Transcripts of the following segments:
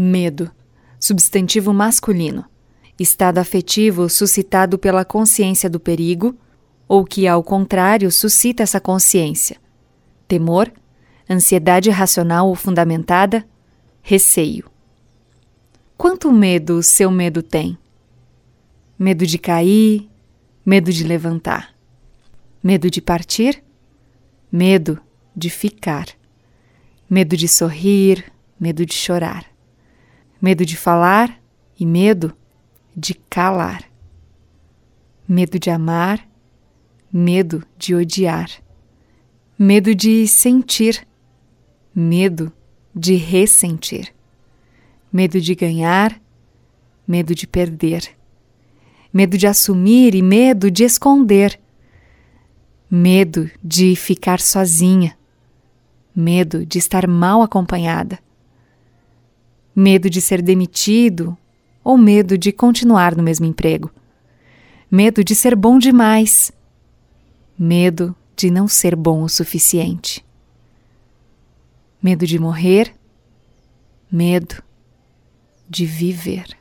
Medo. Substantivo masculino. Estado afetivo suscitado pela consciência do perigo ou que, ao contrário, suscita essa consciência. Temor, ansiedade racional ou fundamentada, receio. Quanto medo seu medo tem? Medo de cair, medo de levantar. Medo de partir, medo de ficar. Medo de sorrir, medo de chorar. Medo de falar e medo de calar. Medo de amar, medo de odiar. Medo de sentir, medo de ressentir. Medo de ganhar, medo de perder, medo de assumir e medo de esconder, medo de ficar sozinha, medo de estar mal acompanhada, medo de ser demitido ou medo de continuar no mesmo emprego, medo de ser bom demais, medo de não ser bom o suficiente, medo de morrer, medo de viver.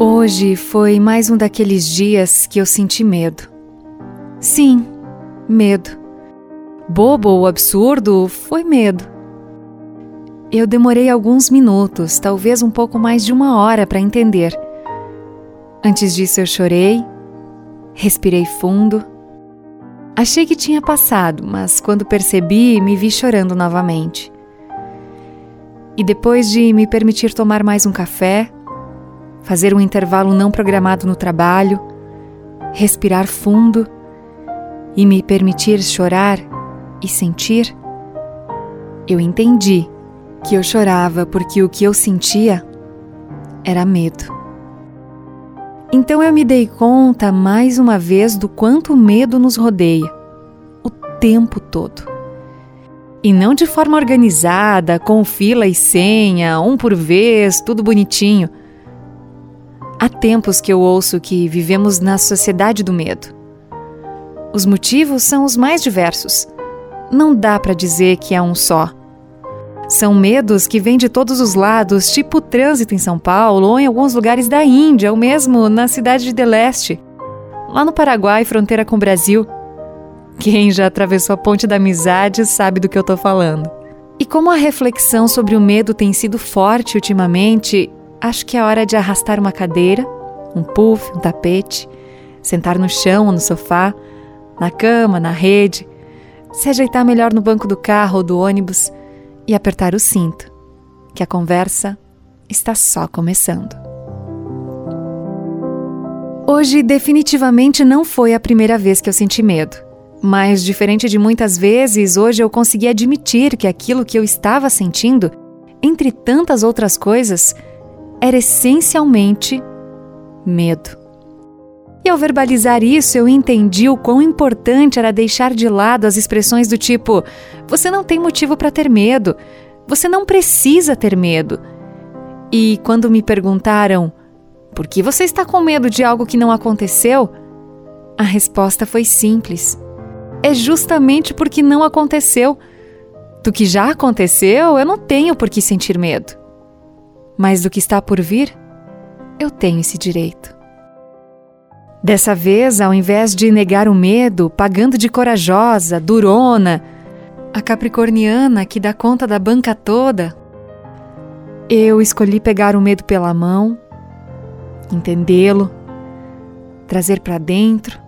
Hoje foi mais um daqueles dias que eu senti medo. Sim, medo. Bobo ou absurdo, foi medo. Eu demorei alguns minutos, talvez um pouco mais de uma hora para entender. Antes disso, eu chorei, respirei fundo. Achei que tinha passado, mas quando percebi, me vi chorando novamente. E depois de me permitir tomar mais um café, fazer um intervalo não programado no trabalho, respirar fundo e me permitir chorar e sentir, eu entendi que eu chorava porque o que eu sentia era medo. Então eu me dei conta mais uma vez do quanto o medo nos rodeia, o tempo todo. E não de forma organizada, com fila e senha, um por vez, tudo bonitinho. Há tempos que eu ouço que vivemos na sociedade do medo. Os motivos são os mais diversos. Não dá para dizer que é um só. São medos que vêm de todos os lados, tipo o trânsito em São Paulo ou em alguns lugares da Índia, ou mesmo na cidade de Deleste, lá no Paraguai, fronteira com o Brasil. Quem já atravessou a ponte da amizade sabe do que eu tô falando. E como a reflexão sobre o medo tem sido forte ultimamente, acho que é hora de arrastar uma cadeira, um puff, um tapete, sentar no chão ou no sofá, na cama, na rede, se ajeitar melhor no banco do carro ou do ônibus e apertar o cinto, que a conversa está só começando. Hoje definitivamente não foi a primeira vez que eu senti medo. Mas, diferente de muitas vezes, hoje eu consegui admitir que aquilo que eu estava sentindo, entre tantas outras coisas, era essencialmente medo. E ao verbalizar isso, eu entendi o quão importante era deixar de lado as expressões do tipo: você não tem motivo para ter medo, você não precisa ter medo. E quando me perguntaram: por que você está com medo de algo que não aconteceu? A resposta foi simples é justamente porque não aconteceu. Do que já aconteceu, eu não tenho por que sentir medo. Mas do que está por vir, eu tenho esse direito. Dessa vez, ao invés de negar o medo, pagando de corajosa, durona, a capricorniana que dá conta da banca toda, eu escolhi pegar o medo pela mão, entendê-lo, trazer para dentro,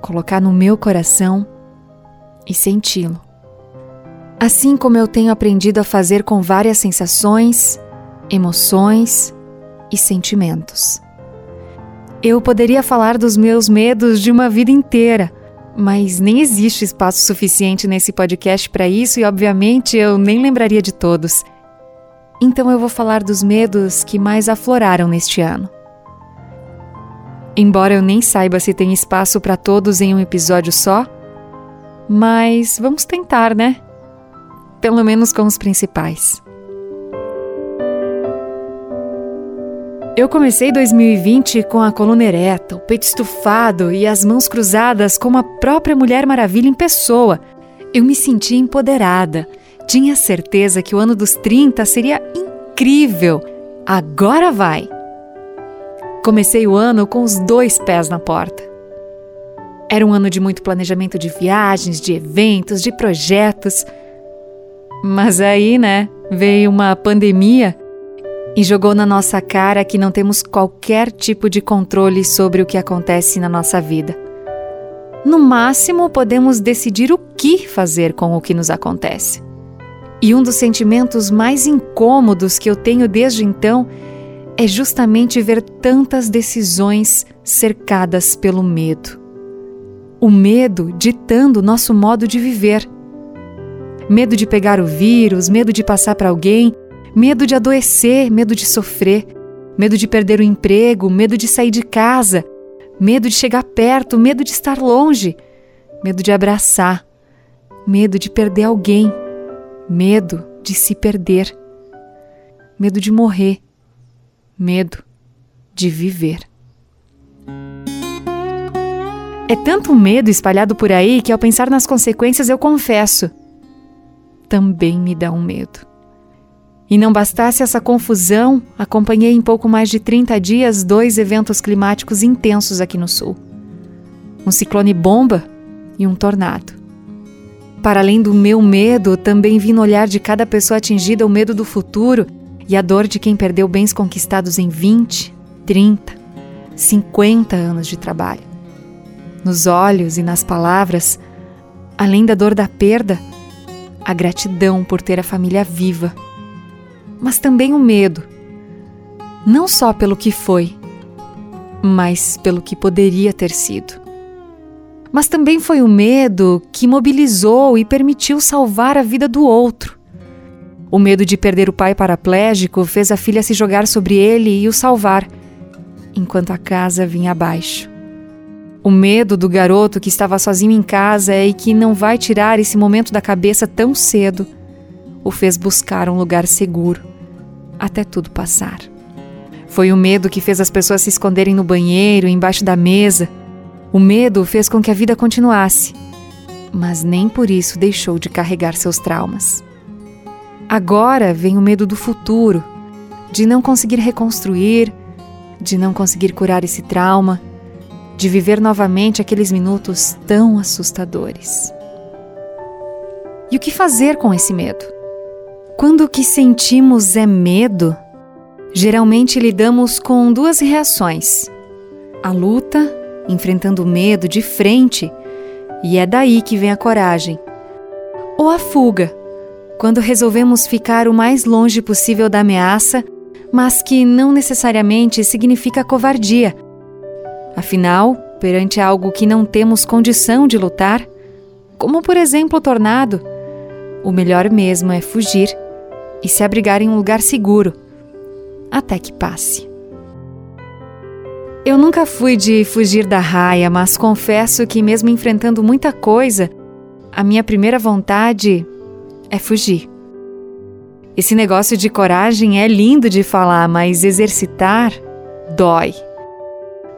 colocar no meu coração e senti-lo. Assim como eu tenho aprendido a fazer com várias sensações, emoções e sentimentos. Eu poderia falar dos meus medos de uma vida inteira, mas nem existe espaço suficiente nesse podcast para isso e, obviamente, eu nem lembraria de todos. Então eu vou falar dos medos que mais afloraram neste ano. Embora eu nem saiba se tem espaço para todos em um episódio só, mas vamos tentar, né? Pelo menos com os principais. Eu comecei 2020 com a coluna ereta, o peito estufado e as mãos cruzadas como a própria Mulher Maravilha em pessoa. Eu me senti empoderada, Tinha certeza que o ano dos 30 seria incrível. Agora vai! Comecei o ano com os dois pés na porta. Era um ano de muito planejamento de viagens, de eventos, de projetos. Mas aí, né, veio uma pandemia e jogou na nossa cara que não temos qualquer tipo de controle sobre o que acontece na nossa vida. No máximo, podemos decidir o que fazer com o que nos acontece. E um dos sentimentos mais incômodos que eu tenho desde então é justamente ver tantas decisões cercadas pelo medo. O medo ditando nosso modo de viver. Medo de pegar o vírus, medo de passar para alguém, medo de adoecer, medo de sofrer, medo de perder o emprego, medo de sair de casa, medo de chegar perto, medo de estar longe, medo de abraçar, medo de perder alguém, medo de se perder, medo de morrer, medo de viver. É tanto medo espalhado por aí que, ao pensar nas consequências, eu confesso, também me dá um medo. E não bastasse essa confusão, acompanhei em pouco mais de 30 dias dois eventos climáticos intensos aqui no sul: um ciclone bomba e um tornado. Para além do meu medo, também vi no olhar de cada pessoa atingida o medo do futuro e a dor de quem perdeu bens conquistados em 20, 30, 50 anos de trabalho. Nos olhos e nas palavras, além da dor da perda, a gratidão por ter a família viva mas também o medo. Não só pelo que foi, mas pelo que poderia ter sido. Mas também foi o medo que mobilizou e permitiu salvar a vida do outro. O medo de perder o pai paraplégico fez a filha se jogar sobre ele e o salvar, enquanto a casa vinha abaixo. O medo do garoto que estava sozinho em casa e que não vai tirar esse momento da cabeça tão cedo o fez buscar um lugar seguro até tudo passar. Foi o medo que fez as pessoas se esconderem no banheiro, embaixo da mesa. O medo fez com que a vida continuasse, mas nem por isso deixou de carregar seus traumas. Agora vem o medo do futuro, de não conseguir reconstruir, de não conseguir curar esse trauma, de viver novamente aqueles minutos tão assustadores. E o que fazer com esse medo? Quando o que sentimos é medo, geralmente lidamos com duas reações: a luta, enfrentando o medo de frente, e é daí que vem a coragem, ou a fuga, quando resolvemos ficar o mais longe possível da ameaça, mas que não necessariamente significa covardia. Afinal, perante algo que não temos condição de lutar, como por exemplo o tornado, o melhor mesmo é fugir e se abrigar em um lugar seguro, até que passe. Eu nunca fui de fugir da raia, mas confesso que, mesmo enfrentando muita coisa, a minha primeira vontade é fugir. Esse negócio de coragem é lindo de falar, mas exercitar dói.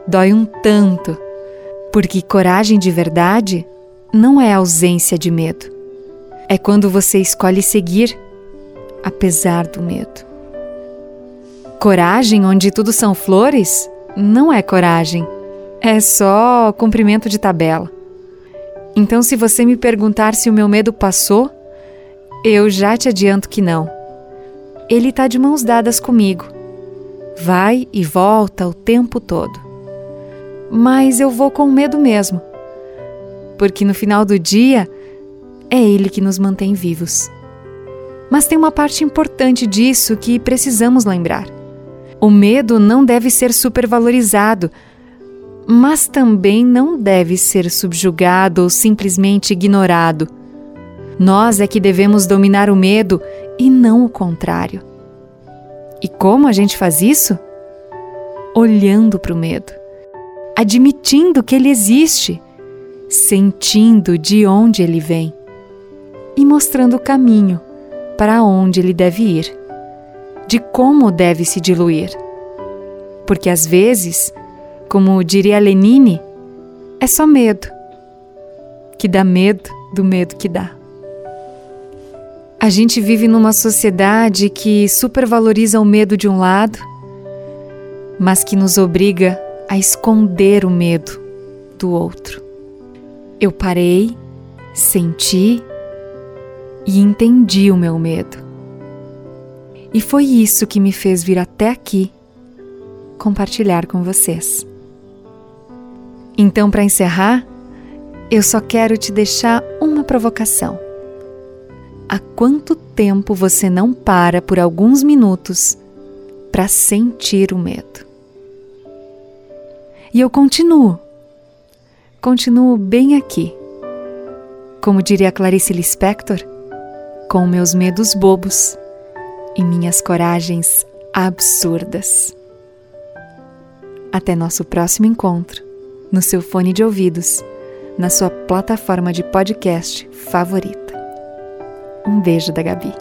Dói um tanto, porque coragem de verdade não é ausência de medo. É quando você escolhe seguir apesar do medo. Coragem onde tudo são flores não é coragem, é só cumprimento de tabela. Então, se você me perguntar se o meu medo passou, eu já te adianto que não. Ele está de mãos dadas comigo. Vai e volta o tempo todo. Mas eu vou com medo mesmo, porque no final do dia é ele que nos mantém vivos. Mas tem uma parte importante disso que precisamos lembrar. O medo não deve ser supervalorizado, mas também não deve ser subjugado ou simplesmente ignorado. Nós é que devemos dominar o medo e não o contrário. E como a gente faz isso? Olhando para o medo, admitindo que ele existe, sentindo de onde ele vem e mostrando o caminho para onde ele deve ir, de como deve se diluir. Porque às vezes, como diria Lenine, é só medo, que dá medo do medo que dá. A gente vive numa sociedade que supervaloriza o medo de um lado, mas que nos obriga a esconder o medo do outro. Eu parei, senti e entendi o meu medo. E foi isso que me fez vir até aqui compartilhar com vocês. Então, para encerrar, eu só quero te deixar uma provocação. Há quanto tempo você não para por alguns minutos para sentir o medo? E eu continuo, continuo bem aqui. Como diria Clarice Lispector, com meus medos bobos e minhas coragens absurdas. Até nosso próximo encontro, no seu fone de ouvidos, na sua plataforma de podcast favorita. Um beijo da Gabi.